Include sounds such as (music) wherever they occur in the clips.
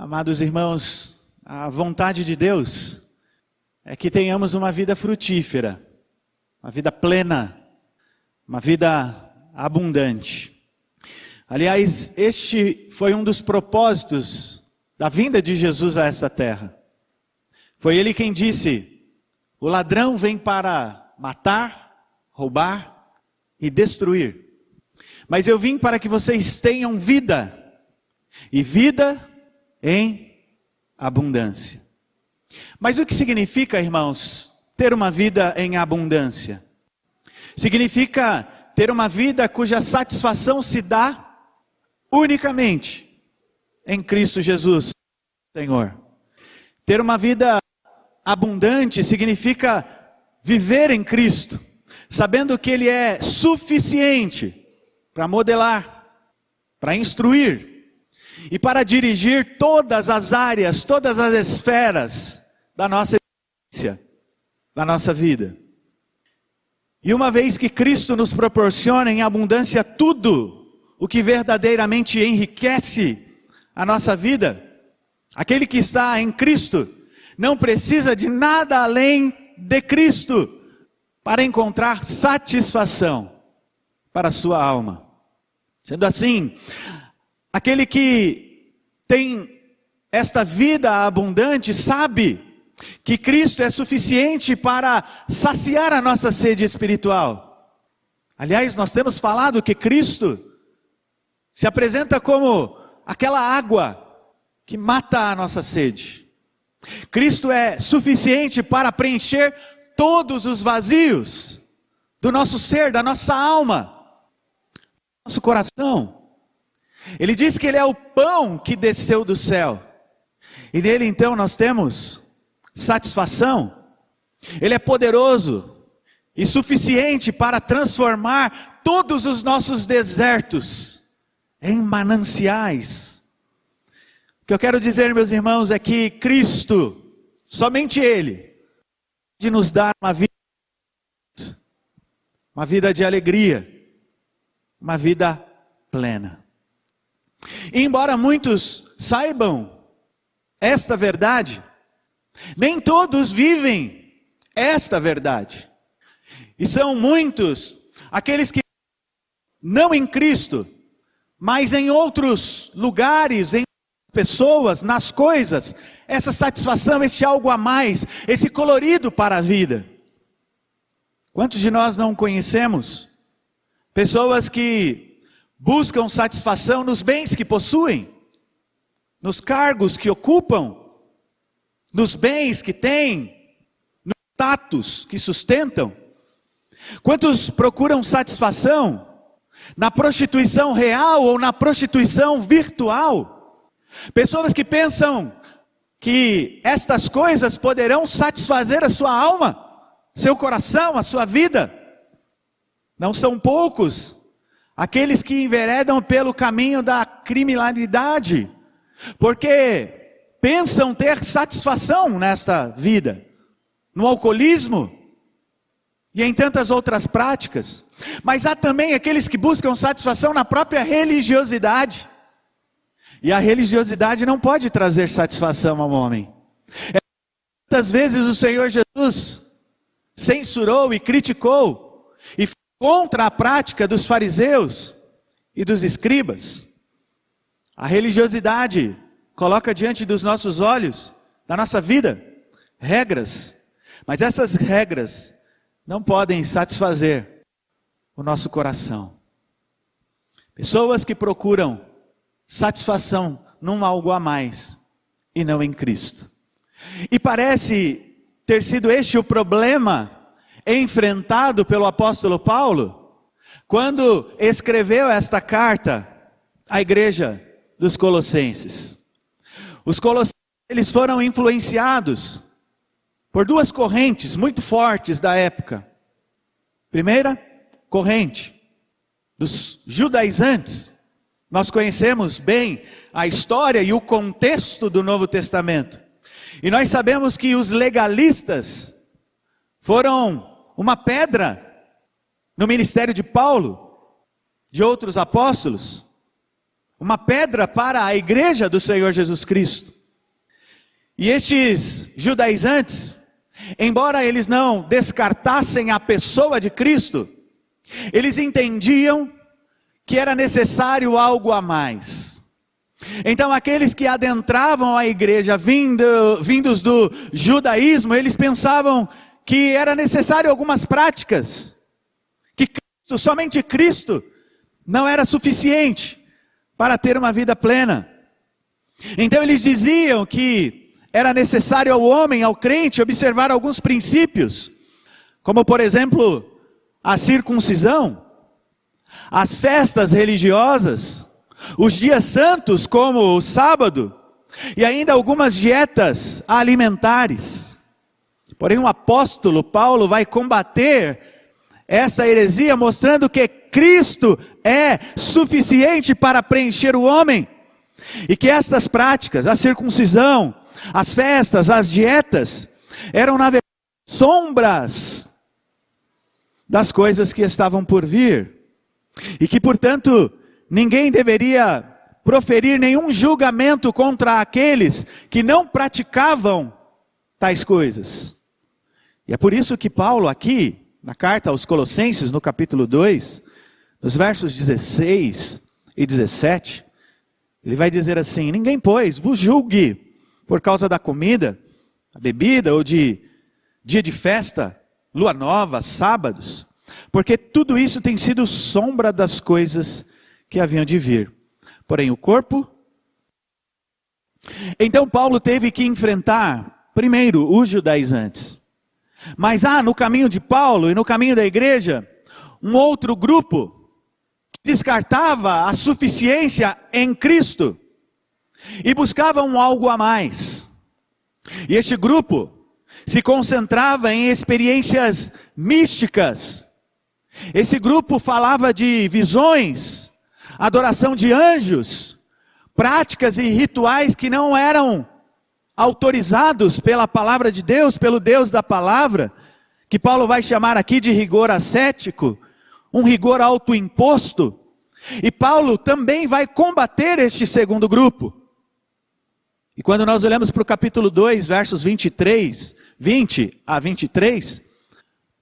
Amados irmãos, a vontade de Deus é que tenhamos uma vida frutífera, uma vida plena, uma vida abundante. Aliás, este foi um dos propósitos da vinda de Jesus a essa terra. Foi ele quem disse: O ladrão vem para matar, roubar e destruir. Mas eu vim para que vocês tenham vida, e vida em abundância. Mas o que significa, irmãos, ter uma vida em abundância? Significa ter uma vida cuja satisfação se dá unicamente em Cristo Jesus, Senhor. Ter uma vida abundante significa viver em Cristo, sabendo que Ele é suficiente para modelar, para instruir, e para dirigir todas as áreas, todas as esferas da nossa existência, da nossa vida. E uma vez que Cristo nos proporciona em abundância tudo o que verdadeiramente enriquece a nossa vida, aquele que está em Cristo não precisa de nada além de Cristo para encontrar satisfação para a sua alma. Sendo assim, Aquele que tem esta vida abundante sabe que Cristo é suficiente para saciar a nossa sede espiritual. Aliás, nós temos falado que Cristo se apresenta como aquela água que mata a nossa sede. Cristo é suficiente para preencher todos os vazios do nosso ser, da nossa alma, nosso coração. Ele diz que ele é o pão que desceu do céu. E nele então nós temos satisfação. Ele é poderoso e suficiente para transformar todos os nossos desertos em mananciais. O que eu quero dizer, meus irmãos, é que Cristo, somente Ele, pode nos dar uma vida, uma vida de alegria, uma vida plena. E embora muitos saibam esta verdade, nem todos vivem esta verdade. E são muitos aqueles que não em Cristo, mas em outros lugares, em pessoas, nas coisas, essa satisfação, esse algo a mais, esse colorido para a vida. Quantos de nós não conhecemos pessoas que buscam satisfação nos bens que possuem, nos cargos que ocupam, nos bens que têm, no status que sustentam. Quantos procuram satisfação na prostituição real ou na prostituição virtual? Pessoas que pensam que estas coisas poderão satisfazer a sua alma, seu coração, a sua vida. Não são poucos aqueles que enveredam pelo caminho da criminalidade, porque pensam ter satisfação nesta vida, no alcoolismo e em tantas outras práticas. Mas há também aqueles que buscam satisfação na própria religiosidade. E a religiosidade não pode trazer satisfação ao homem. É, vezes o Senhor Jesus censurou e criticou e contra a prática dos fariseus e dos escribas. A religiosidade coloca diante dos nossos olhos, da nossa vida, regras, mas essas regras não podem satisfazer o nosso coração. Pessoas que procuram satisfação num algo a mais e não em Cristo. E parece ter sido este o problema enfrentado pelo apóstolo Paulo quando escreveu esta carta à igreja dos Colossenses. Os Colossenses eles foram influenciados por duas correntes muito fortes da época. Primeira corrente dos judaizantes. Nós conhecemos bem a história e o contexto do Novo Testamento. E nós sabemos que os legalistas foram uma pedra no ministério de Paulo, de outros apóstolos. uma pedra para a igreja do Senhor Jesus Cristo. E estes judaizantes, embora eles não descartassem a pessoa de Cristo, eles entendiam que era necessário algo a mais. Então, aqueles que adentravam a igreja vindo, vindos do judaísmo, eles pensavam que era necessário algumas práticas, que Cristo, somente Cristo, não era suficiente para ter uma vida plena. Então, eles diziam que era necessário ao homem, ao crente, observar alguns princípios, como, por exemplo, a circuncisão, as festas religiosas, os dias santos, como o sábado, e ainda algumas dietas alimentares. Porém, o apóstolo Paulo vai combater essa heresia, mostrando que Cristo é suficiente para preencher o homem, e que estas práticas, a circuncisão, as festas, as dietas, eram na verdade sombras das coisas que estavam por vir, e que, portanto, ninguém deveria proferir nenhum julgamento contra aqueles que não praticavam tais coisas. E é por isso que Paulo, aqui, na carta aos Colossenses, no capítulo 2, nos versos 16 e 17, ele vai dizer assim: Ninguém, pois, vos julgue por causa da comida, a bebida ou de dia de festa, lua nova, sábados, porque tudo isso tem sido sombra das coisas que haviam de vir. Porém, o corpo. Então, Paulo teve que enfrentar, primeiro, os judaizantes. Mas há no caminho de Paulo e no caminho da igreja, um outro grupo que descartava a suficiência em Cristo e buscavam algo a mais. E este grupo se concentrava em experiências místicas. Esse grupo falava de visões, adoração de anjos, práticas e rituais que não eram autorizados pela palavra de Deus, pelo Deus da palavra, que Paulo vai chamar aqui de rigor ascético, um rigor autoimposto. E Paulo também vai combater este segundo grupo. E quando nós olhamos para o capítulo 2, versos 23, 20 a 23,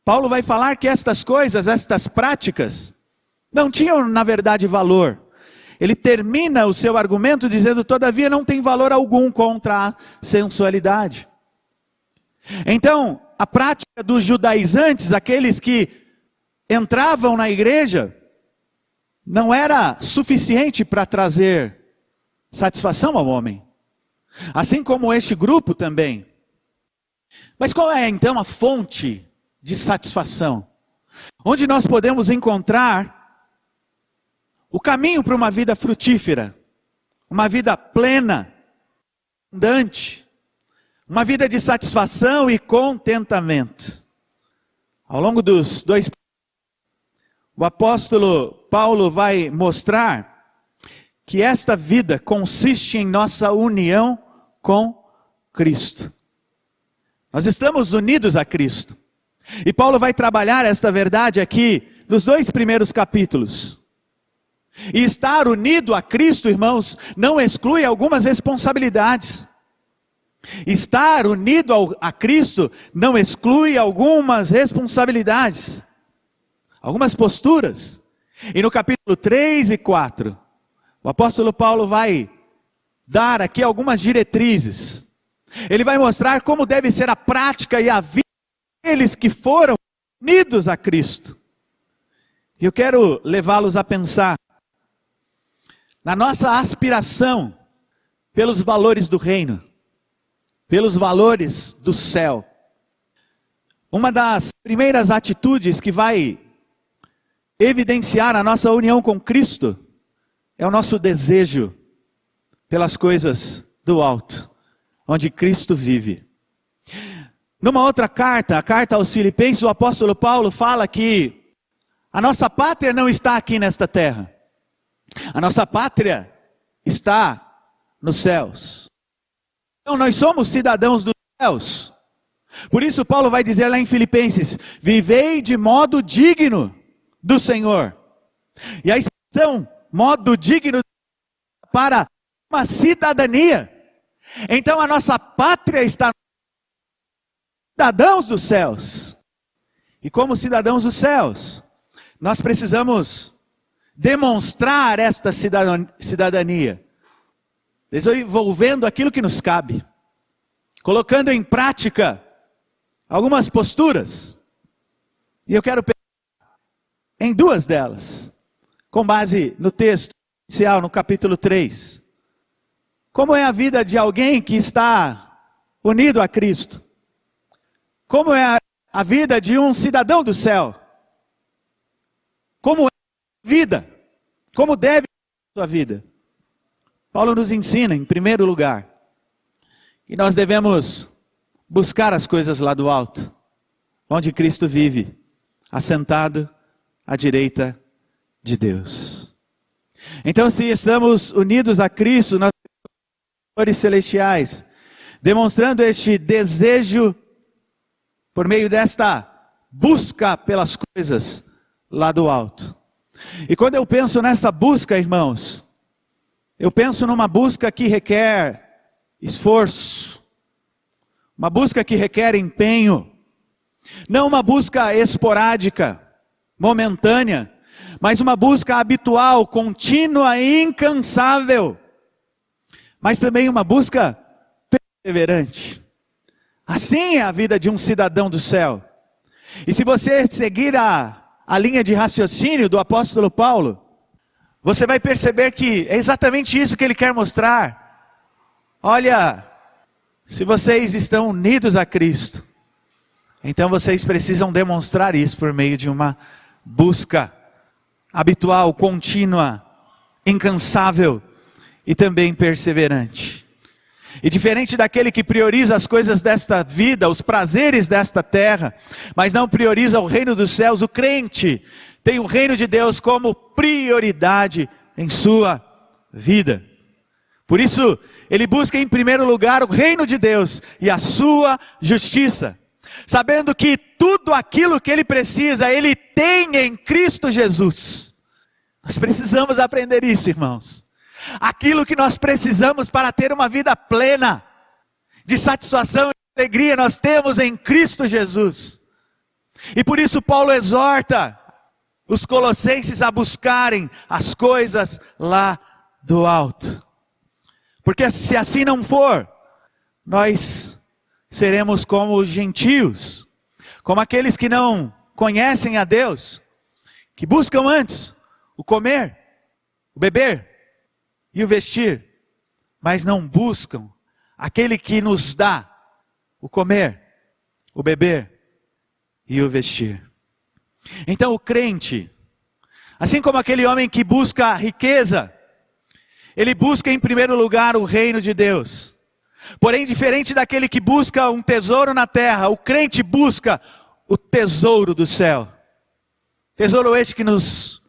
Paulo vai falar que estas coisas, estas práticas, não tinham, na verdade, valor. Ele termina o seu argumento dizendo: todavia não tem valor algum contra a sensualidade. Então, a prática dos judaizantes, aqueles que entravam na igreja, não era suficiente para trazer satisfação ao homem. Assim como este grupo também. Mas qual é então a fonte de satisfação? Onde nós podemos encontrar o caminho para uma vida frutífera, uma vida plena, abundante, uma vida de satisfação e contentamento. Ao longo dos dois o apóstolo Paulo vai mostrar que esta vida consiste em nossa união com Cristo. Nós estamos unidos a Cristo. E Paulo vai trabalhar esta verdade aqui nos dois primeiros capítulos. E estar unido a Cristo, irmãos, não exclui algumas responsabilidades. Estar unido ao, a Cristo não exclui algumas responsabilidades, algumas posturas. E no capítulo 3 e 4, o apóstolo Paulo vai dar aqui algumas diretrizes. Ele vai mostrar como deve ser a prática e a vida daqueles que foram unidos a Cristo. E eu quero levá-los a pensar na nossa aspiração pelos valores do reino, pelos valores do céu. Uma das primeiras atitudes que vai evidenciar a nossa união com Cristo é o nosso desejo pelas coisas do alto, onde Cristo vive. Numa outra carta, a carta aos Filipenses, o apóstolo Paulo fala que a nossa pátria não está aqui nesta terra. A nossa pátria está nos céus. Então nós somos cidadãos dos céus. Por isso Paulo vai dizer lá em Filipenses: "Vivei de modo digno do Senhor". E a expressão modo digno para uma cidadania. Então a nossa pátria está cidadãos dos céus. E como cidadãos dos céus, nós precisamos demonstrar esta cidadania, desenvolvendo aquilo que nos cabe, colocando em prática algumas posturas. E eu quero pensar em duas delas, com base no texto inicial, no capítulo 3. Como é a vida de alguém que está unido a Cristo? Como é a vida de um cidadão do céu? Vida? Como deve ser a sua vida? Paulo nos ensina, em primeiro lugar, que nós devemos buscar as coisas lá do alto, onde Cristo vive, assentado à direita de Deus. Então, se estamos unidos a Cristo, nós celestiais, demonstrando este desejo por meio desta busca pelas coisas lá do alto. E quando eu penso nessa busca, irmãos, eu penso numa busca que requer esforço, uma busca que requer empenho, não uma busca esporádica, momentânea, mas uma busca habitual, contínua e incansável mas também uma busca perseverante. Assim é a vida de um cidadão do céu. E se você seguir a, a linha de raciocínio do apóstolo Paulo, você vai perceber que é exatamente isso que ele quer mostrar. Olha, se vocês estão unidos a Cristo, então vocês precisam demonstrar isso por meio de uma busca habitual, contínua, incansável e também perseverante. E diferente daquele que prioriza as coisas desta vida, os prazeres desta terra, mas não prioriza o reino dos céus, o crente tem o reino de Deus como prioridade em sua vida. Por isso, ele busca em primeiro lugar o reino de Deus e a sua justiça, sabendo que tudo aquilo que ele precisa, ele tem em Cristo Jesus. Nós precisamos aprender isso, irmãos aquilo que nós precisamos para ter uma vida plena, de satisfação e alegria, nós temos em Cristo Jesus. E por isso Paulo exorta os colossenses a buscarem as coisas lá do alto. Porque se assim não for, nós seremos como os gentios, como aqueles que não conhecem a Deus, que buscam antes o comer, o beber, e o vestir, mas não buscam aquele que nos dá o comer, o beber e o vestir. Então o crente, assim como aquele homem que busca riqueza, ele busca em primeiro lugar o reino de Deus. Porém, diferente daquele que busca um tesouro na terra, o crente busca o tesouro do céu. Tesouro este que nos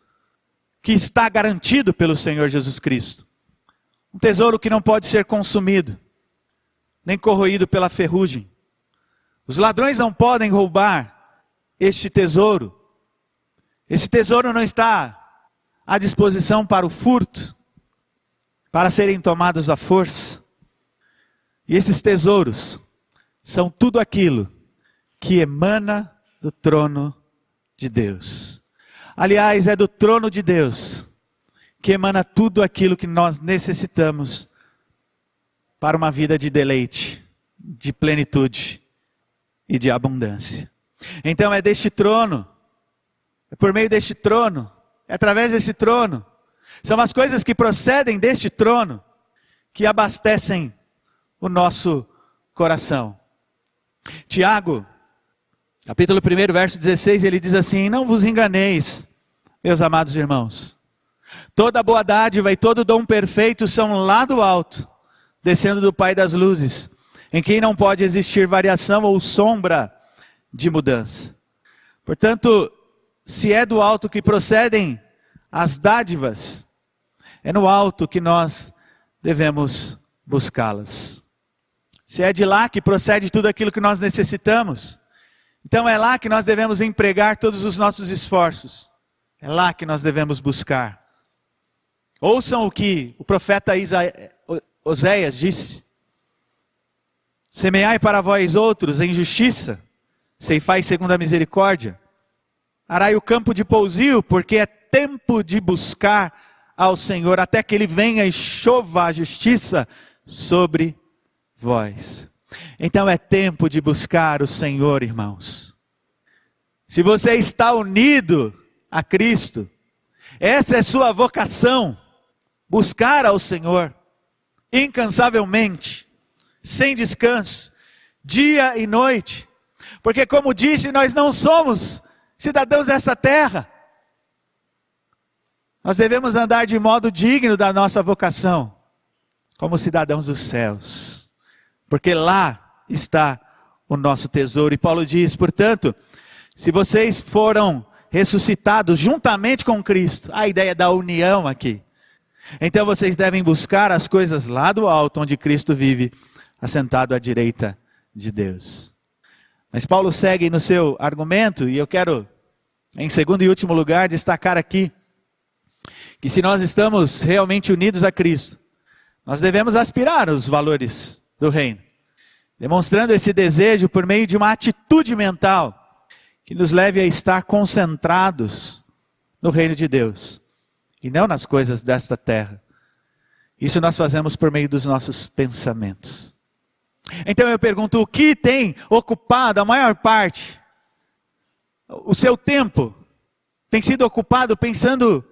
que está garantido pelo Senhor Jesus Cristo. Um tesouro que não pode ser consumido, nem corroído pela ferrugem. Os ladrões não podem roubar este tesouro. Esse tesouro não está à disposição para o furto, para serem tomados à força. E esses tesouros são tudo aquilo que emana do trono de Deus. Aliás, é do trono de Deus que emana tudo aquilo que nós necessitamos para uma vida de deleite, de plenitude e de abundância. Então é deste trono, é por meio deste trono, é através desse trono, são as coisas que procedem deste trono que abastecem o nosso coração. Tiago, capítulo 1, verso 16, ele diz assim: Não vos enganeis, meus amados irmãos. Toda boa dádiva e todo dom perfeito são lá do alto, descendo do Pai das luzes, em quem não pode existir variação ou sombra de mudança. Portanto, se é do alto que procedem as dádivas, é no alto que nós devemos buscá-las. Se é de lá que procede tudo aquilo que nós necessitamos, então é lá que nós devemos empregar todos os nossos esforços. É lá que nós devemos buscar. Ouçam o que o profeta Oséias disse: Semeai para vós outros em justiça, ceifai segundo a misericórdia. Arai o campo de pousio, porque é tempo de buscar ao Senhor, até que Ele venha e chova a justiça sobre vós. Então é tempo de buscar o Senhor, irmãos. Se você está unido a Cristo, essa é sua vocação, buscar ao Senhor, incansavelmente, sem descanso, dia e noite, porque, como disse, nós não somos cidadãos dessa terra, nós devemos andar de modo digno da nossa vocação, como cidadãos dos céus, porque lá está o nosso tesouro. E Paulo diz, portanto, se vocês foram ressuscitados juntamente com Cristo, a ideia da união aqui, então vocês devem buscar as coisas lá do alto, onde Cristo vive, assentado à direita de Deus. Mas Paulo segue no seu argumento, e eu quero, em segundo e último lugar, destacar aqui que se nós estamos realmente unidos a Cristo, nós devemos aspirar os valores do reino, demonstrando esse desejo por meio de uma atitude mental que nos leve a estar concentrados no reino de Deus e não nas coisas desta terra. Isso nós fazemos por meio dos nossos pensamentos. Então eu pergunto: o que tem ocupado a maior parte? O seu tempo tem sido ocupado pensando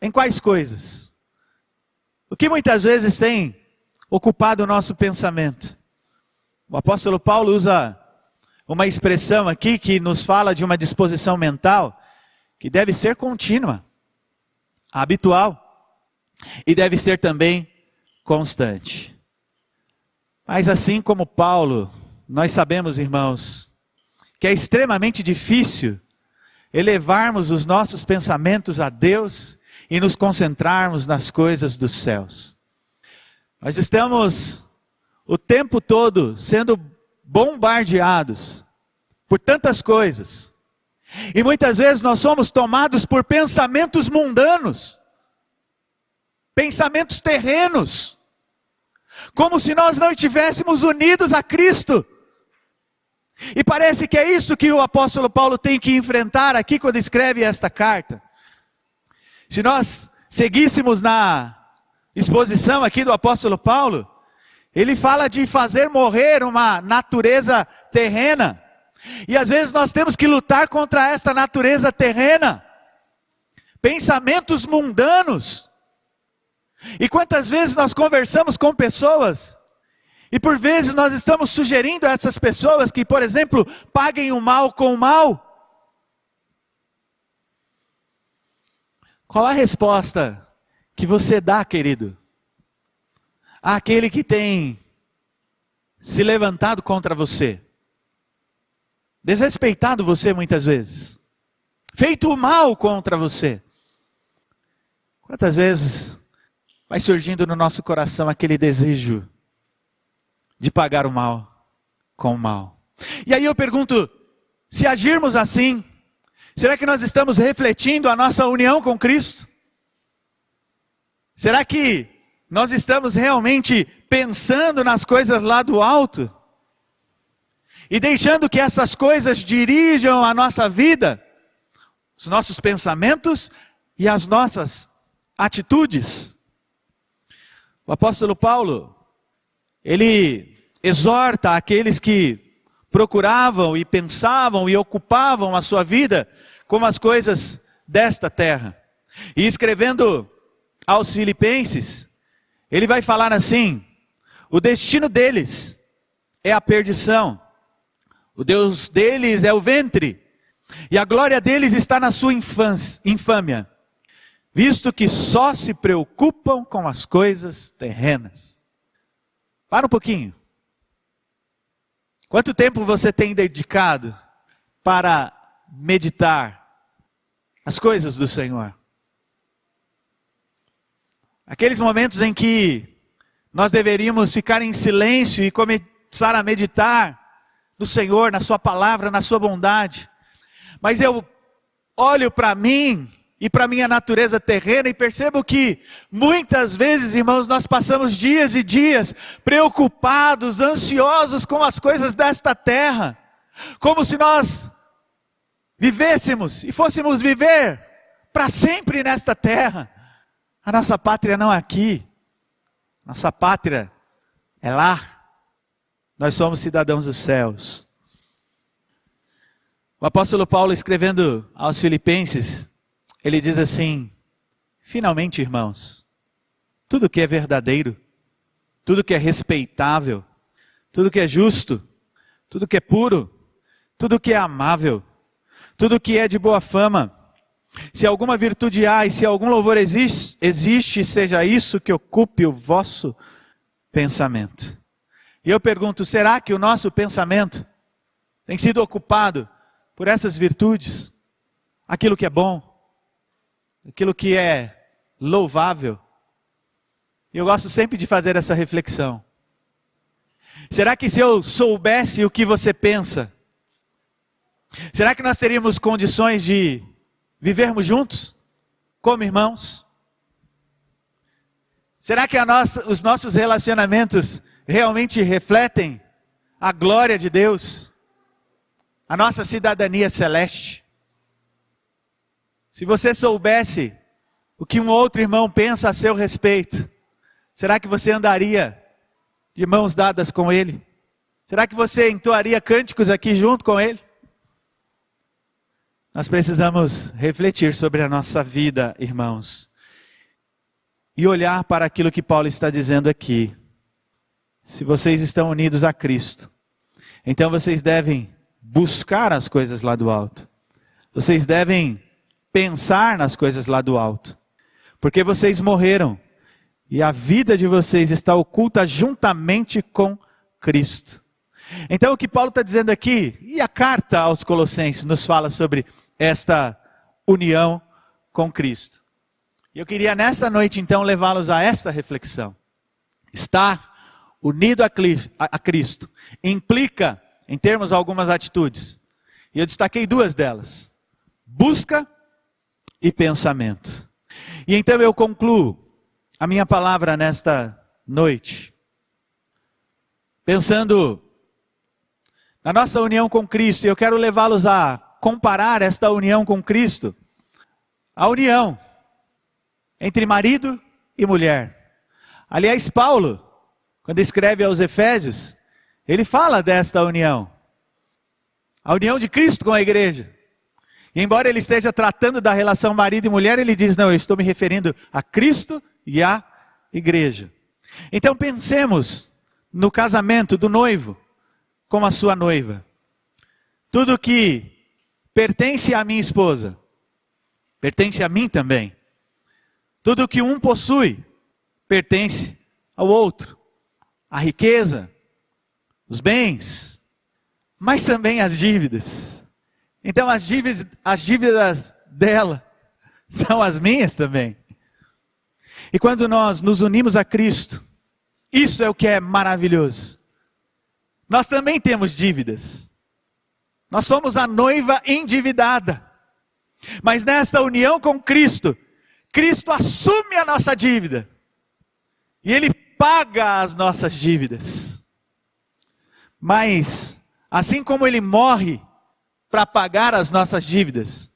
em quais coisas? O que muitas vezes tem ocupado o nosso pensamento? O apóstolo Paulo usa uma expressão aqui que nos fala de uma disposição mental que deve ser contínua, habitual e deve ser também constante. Mas assim como Paulo, nós sabemos, irmãos, que é extremamente difícil elevarmos os nossos pensamentos a Deus e nos concentrarmos nas coisas dos céus. Nós estamos o tempo todo sendo bombardeados por tantas coisas. E muitas vezes nós somos tomados por pensamentos mundanos, pensamentos terrenos, como se nós não estivéssemos unidos a Cristo. E parece que é isso que o apóstolo Paulo tem que enfrentar aqui quando escreve esta carta. Se nós seguíssemos na exposição aqui do apóstolo Paulo, ele fala de fazer morrer uma natureza terrena. E às vezes nós temos que lutar contra esta natureza terrena. Pensamentos mundanos. E quantas vezes nós conversamos com pessoas e por vezes nós estamos sugerindo a essas pessoas que, por exemplo, paguem o mal com o mal. Qual a resposta que você dá, querido? Àquele que tem se levantado contra você, desrespeitado você muitas vezes, feito mal contra você. Quantas vezes vai surgindo no nosso coração aquele desejo de pagar o mal com o mal? E aí eu pergunto: se agirmos assim, Será que nós estamos refletindo a nossa união com Cristo? Será que nós estamos realmente pensando nas coisas lá do alto? E deixando que essas coisas dirijam a nossa vida, os nossos pensamentos e as nossas atitudes? O apóstolo Paulo, ele exorta aqueles que procuravam e pensavam e ocupavam a sua vida como as coisas desta terra. E escrevendo aos Filipenses, ele vai falar assim: o destino deles é a perdição, o Deus deles é o ventre, e a glória deles está na sua infância, infâmia, visto que só se preocupam com as coisas terrenas. Para um pouquinho. Quanto tempo você tem dedicado para meditar as coisas do Senhor? Aqueles momentos em que nós deveríamos ficar em silêncio e começar a meditar no Senhor, na Sua palavra, na Sua bondade. Mas eu olho para mim e para minha natureza terrena e percebo que muitas vezes, irmãos, nós passamos dias e dias preocupados, ansiosos com as coisas desta terra, como se nós vivêssemos e fôssemos viver para sempre nesta terra. A nossa pátria não é aqui, nossa pátria é lá. Nós somos cidadãos dos céus. O apóstolo Paulo, escrevendo aos Filipenses, ele diz assim: finalmente, irmãos, tudo que é verdadeiro, tudo que é respeitável, tudo que é justo, tudo que é puro, tudo que é amável, tudo que é de boa fama, se alguma virtude há e se algum louvor existe, existe, seja isso que ocupe o vosso pensamento. E eu pergunto: será que o nosso pensamento tem sido ocupado por essas virtudes? Aquilo que é bom, aquilo que é louvável. Eu gosto sempre de fazer essa reflexão. Será que se eu soubesse o que você pensa, será que nós teríamos condições de vivermos juntos, como irmãos? Será que nossa, os nossos relacionamentos realmente refletem a glória de Deus, a nossa cidadania celeste? Se você soubesse o que um outro irmão pensa a seu respeito, será que você andaria de mãos dadas com ele? Será que você entoaria cânticos aqui junto com ele? Nós precisamos refletir sobre a nossa vida, irmãos, e olhar para aquilo que Paulo está dizendo aqui. Se vocês estão unidos a Cristo, então vocês devem buscar as coisas lá do alto. Vocês devem pensar nas coisas lá do alto. Porque vocês morreram e a vida de vocês está oculta juntamente com Cristo. Então, o que Paulo está dizendo aqui, e a carta aos Colossenses nos fala sobre esta união com Cristo. Eu queria nesta noite, então, levá-los a esta reflexão. Estar unido a Cristo implica, em termos algumas atitudes, e eu destaquei duas delas: busca e pensamento. E então eu concluo a minha palavra nesta noite, pensando na nossa união com Cristo, e eu quero levá-los a comparar esta união com Cristo a união entre marido e mulher. Aliás, Paulo, quando escreve aos Efésios, ele fala desta união. A união de Cristo com a igreja. E embora ele esteja tratando da relação marido e mulher, ele diz: não, eu estou me referindo a Cristo e à igreja. Então pensemos no casamento do noivo com a sua noiva. Tudo que pertence à minha esposa, pertence a mim também. Tudo que um possui pertence ao outro. A riqueza, os bens, mas também as dívidas. Então as dívidas, as dívidas dela (laughs) são as minhas também. E quando nós nos unimos a Cristo, isso é o que é maravilhoso. Nós também temos dívidas. Nós somos a noiva endividada. Mas nesta união com Cristo, Cristo assume a nossa dívida. E Ele paga as nossas dívidas. Mas, assim como Ele morre para pagar as nossas dívidas,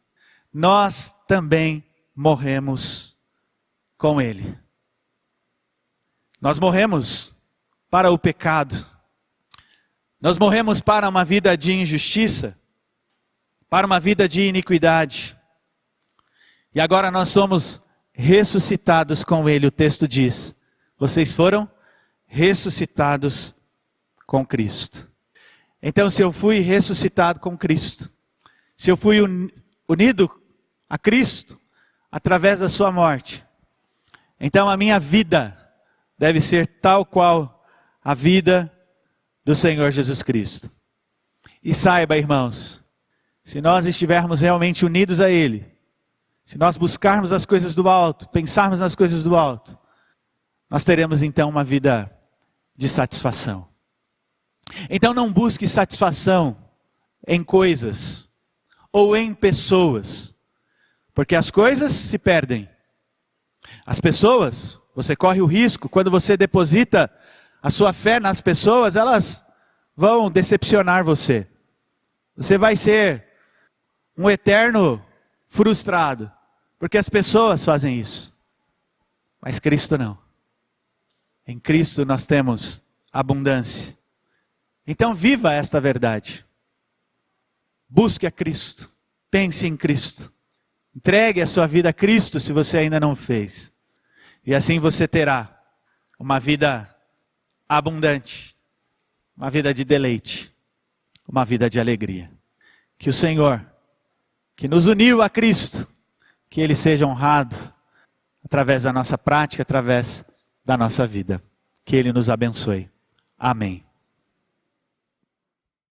nós também morremos com Ele. Nós morremos para o pecado, nós morremos para uma vida de injustiça, para uma vida de iniquidade, e agora nós somos ressuscitados com Ele, o texto diz: vocês foram ressuscitados com Cristo. Então, se eu fui ressuscitado com Cristo, se eu fui unido a Cristo através da Sua morte, então a minha vida deve ser tal qual a vida do Senhor Jesus Cristo. E saiba, irmãos, se nós estivermos realmente unidos a Ele, se nós buscarmos as coisas do alto, pensarmos nas coisas do alto, nós teremos então uma vida de satisfação. Então não busque satisfação em coisas ou em pessoas, Porque as coisas se perdem. As pessoas, você corre o risco, quando você deposita a sua fé nas pessoas, elas vão decepcionar você. Você vai ser um eterno frustrado, porque as pessoas fazem isso. Mas Cristo não. Em Cristo nós temos abundância. Então viva esta verdade. Busque a Cristo. Pense em Cristo. Entregue a sua vida a Cristo se você ainda não fez. E assim você terá uma vida abundante, uma vida de deleite, uma vida de alegria. Que o Senhor, que nos uniu a Cristo, que Ele seja honrado através da nossa prática, através da nossa vida. Que Ele nos abençoe. Amém.